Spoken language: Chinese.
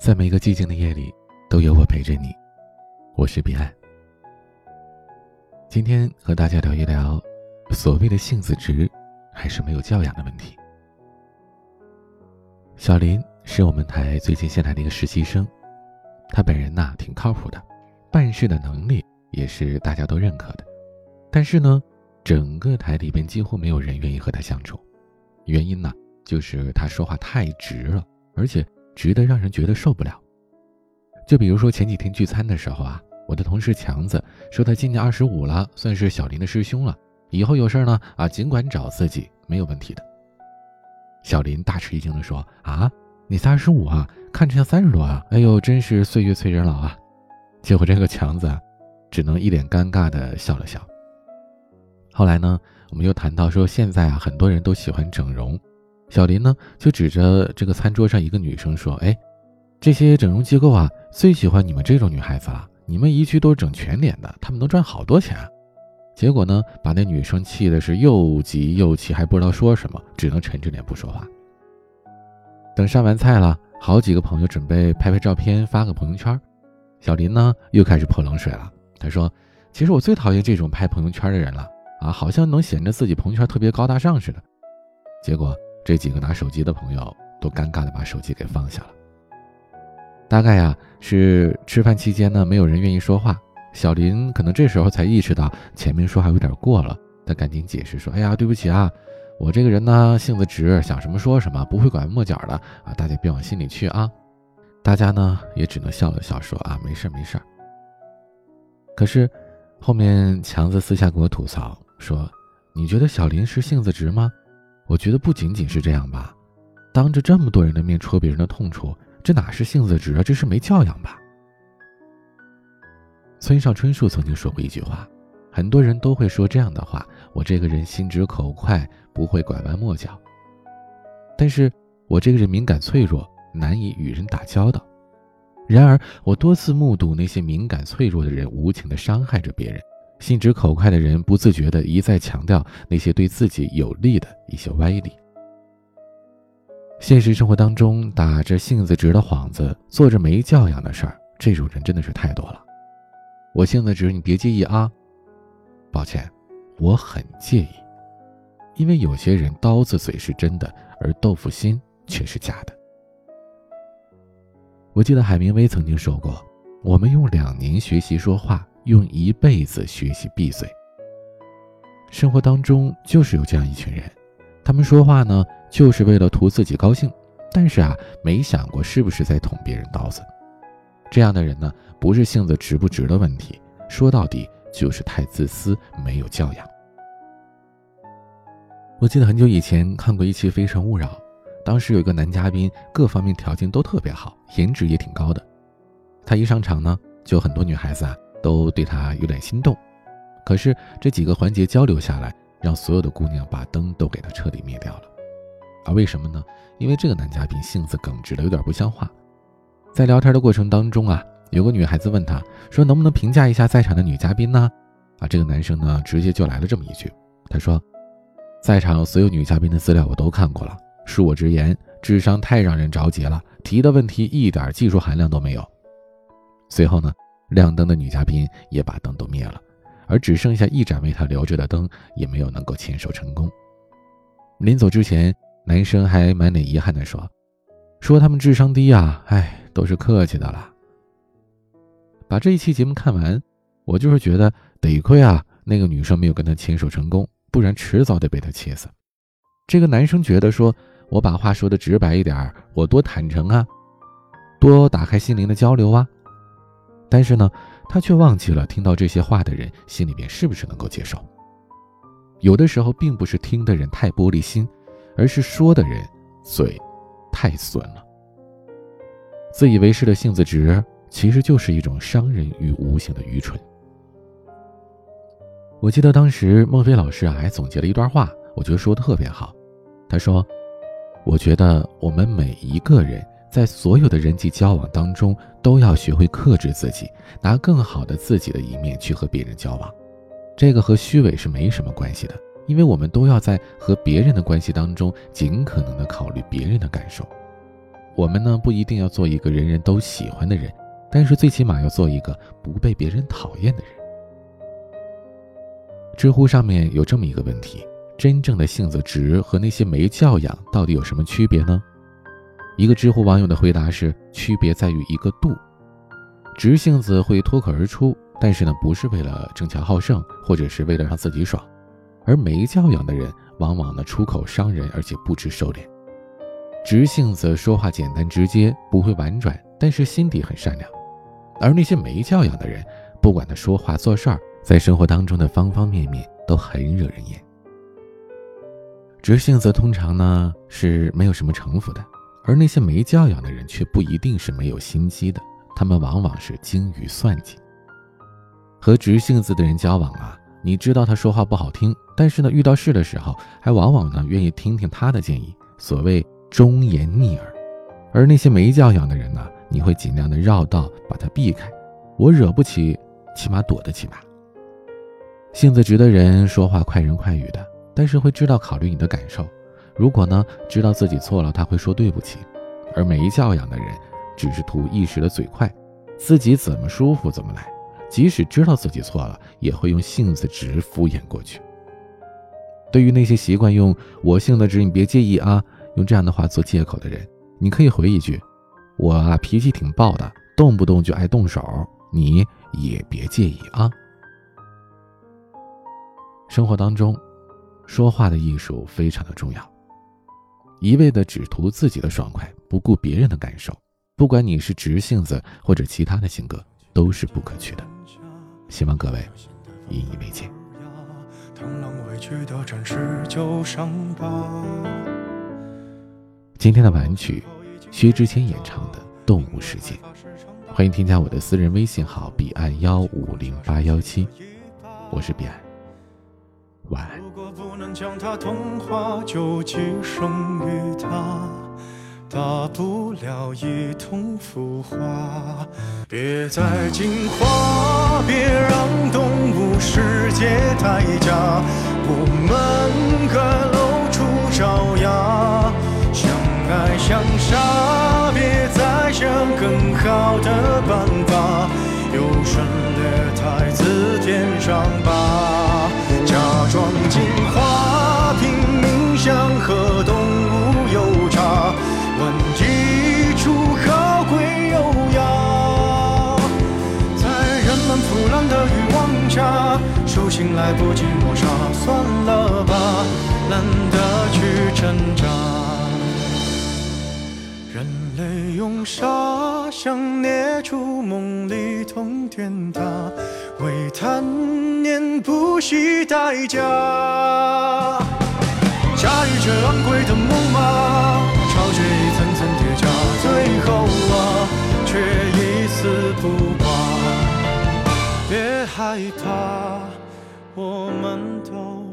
在每个寂静的夜里，都有我陪着你。我是彼岸。今天和大家聊一聊，所谓的性子直，还是没有教养的问题。小林是我们台最近新来的一个实习生，他本人呐挺靠谱的，办事的能力也是大家都认可的。但是呢，整个台里边几乎没有人愿意和他相处，原因呢就是他说话太直了，而且。直得让人觉得受不了。就比如说前几天聚餐的时候啊，我的同事强子说他今年二十五了，算是小林的师兄了，以后有事呢啊，尽管找自己，没有问题的。小林大吃一惊的说：“啊，你才二十五啊，看着像三十多啊！哎呦，真是岁月催人老啊！”结果这个强子啊，只能一脸尴尬的笑了笑。后来呢，我们又谈到说，现在啊，很多人都喜欢整容。小林呢，就指着这个餐桌上一个女生说：“哎，这些整容机构啊，最喜欢你们这种女孩子了。你们一去都是整全脸的，他们能赚好多钱。”结果呢，把那女生气的是又急又气，还不知道说什么，只能沉着脸不说话。等上完菜了，好几个朋友准备拍拍照片发个朋友圈，小林呢又开始泼冷水了。他说：“其实我最讨厌这种拍朋友圈的人了啊，好像能显得自己朋友圈特别高大上似的。”结果。这几个拿手机的朋友都尴尬的把手机给放下了。大概呀是吃饭期间呢，没有人愿意说话。小林可能这时候才意识到前面说话有点过了，他赶紧解释说：“哎呀，对不起啊，我这个人呢性子直，想什么说什么，不会拐弯抹角的啊，大家别往心里去啊。”大家呢也只能笑了笑说：“啊，没事没事。”可是后面强子私下跟我吐槽说：“你觉得小林是性子直吗？”我觉得不仅仅是这样吧，当着这么多人的面戳别人的痛处，这哪是性子直啊，这是没教养吧？村上春树曾经说过一句话，很多人都会说这样的话：我这个人心直口快，不会拐弯抹角。但是我这个人敏感脆弱，难以与人打交道。然而，我多次目睹那些敏感脆弱的人无情地伤害着别人。心直口快的人不自觉地一再强调那些对自己有利的一些歪理。现实生活当中，打着性子直的幌子，做着没教养的事儿，这种人真的是太多了。我性子直，你别介意啊。抱歉，我很介意，因为有些人刀子嘴是真的，而豆腐心却是假的。我记得海明威曾经说过：“我们用两年学习说话。”用一辈子学习闭嘴。生活当中就是有这样一群人，他们说话呢，就是为了图自己高兴，但是啊，没想过是不是在捅别人刀子。这样的人呢，不是性子直不直的问题，说到底就是太自私，没有教养。我记得很久以前看过一期《非诚勿扰》，当时有一个男嘉宾，各方面条件都特别好，颜值也挺高的。他一上场呢，就很多女孩子啊。都对他有点心动，可是这几个环节交流下来，让所有的姑娘把灯都给他彻底灭掉了。啊为什么呢？因为这个男嘉宾性子耿直的有点不像话。在聊天的过程当中啊，有个女孩子问他说：“能不能评价一下在场的女嘉宾呢？”啊，这个男生呢直接就来了这么一句，他说：“在场所有女嘉宾的资料我都看过了，恕我直言，智商太让人着急了，提的问题一点技术含量都没有。”随后呢？亮灯的女嘉宾也把灯都灭了，而只剩下一盏为她留着的灯，也没有能够牵手成功。临走之前，男生还满脸遗憾地说：“说他们智商低啊，哎，都是客气的啦。”把这一期节目看完，我就是觉得得亏啊，那个女生没有跟他牵手成功，不然迟早得被他气死。这个男生觉得说：“我把话说的直白一点，我多坦诚啊，多打开心灵的交流啊。”但是呢，他却忘记了听到这些话的人心里面是不是能够接受。有的时候并不是听的人太玻璃心，而是说的人嘴太损了。自以为是的性子直，其实就是一种伤人于无形的愚蠢。我记得当时孟非老师啊还总结了一段话，我觉得说的特别好。他说：“我觉得我们每一个人。”在所有的人际交往当中，都要学会克制自己，拿更好的自己的一面去和别人交往。这个和虚伪是没什么关系的，因为我们都要在和别人的关系当中，尽可能的考虑别人的感受。我们呢不一定要做一个人人都喜欢的人，但是最起码要做一个不被别人讨厌的人。知乎上面有这么一个问题：真正的性子直和那些没教养到底有什么区别呢？一个知乎网友的回答是：区别在于一个度。直性子会脱口而出，但是呢，不是为了争强好胜，或者是为了让自己爽；而没教养的人，往往呢出口伤人，而且不知收敛。直性子说话简单直接，不会婉转，但是心底很善良；而那些没教养的人，不管他说话做事儿，在生活当中的方方面面都很惹人厌。直性子通常呢是没有什么城府的，而那些没教养的人却不一定是没有心机的。他们往往是精于算计。和直性子的人交往啊，你知道他说话不好听，但是呢，遇到事的时候还往往呢愿意听听他的建议，所谓忠言逆耳。而那些没教养的人呢，你会尽量的绕道把他避开。我惹不起，起码躲得起吧。性子直的人说话快人快语的，但是会知道考虑你的感受。如果呢知道自己错了，他会说对不起。而没教养的人。只是图一时的嘴快，自己怎么舒服怎么来。即使知道自己错了，也会用性子直敷衍过去。对于那些习惯用“我性子直，你别介意啊”用这样的话做借口的人，你可以回一句：“我啊脾气挺暴的，动不动就爱动手，你也别介意啊。”生活当中，说话的艺术非常的重要。一味的只图自己的爽快，不顾别人的感受。不管你是直性子或者其他的性格，都是不可取的。希望各位引以为戒。今天的晚曲，薛之谦演唱的《动物世界》，欢迎添加我的私人微信号：彼岸幺五零八幺七，我是彼岸。晚。安。大不了一同腐化，别再进化，别让动物世界代价，我们该露出爪牙，相爱相杀，别再想更好的办法，优胜劣汰自天上拔，假装进化，拼命想和动物有差。问一处高贵优雅，在人们腐烂的欲望下，手心来不及抹杀，算了吧，懒得去挣扎。人类用沙想捏出梦里通天塔，为贪念不惜代价，驾驭着昂贵的木马。巢穴一层层叠加，最后啊，却一丝不挂。别害怕，我们都。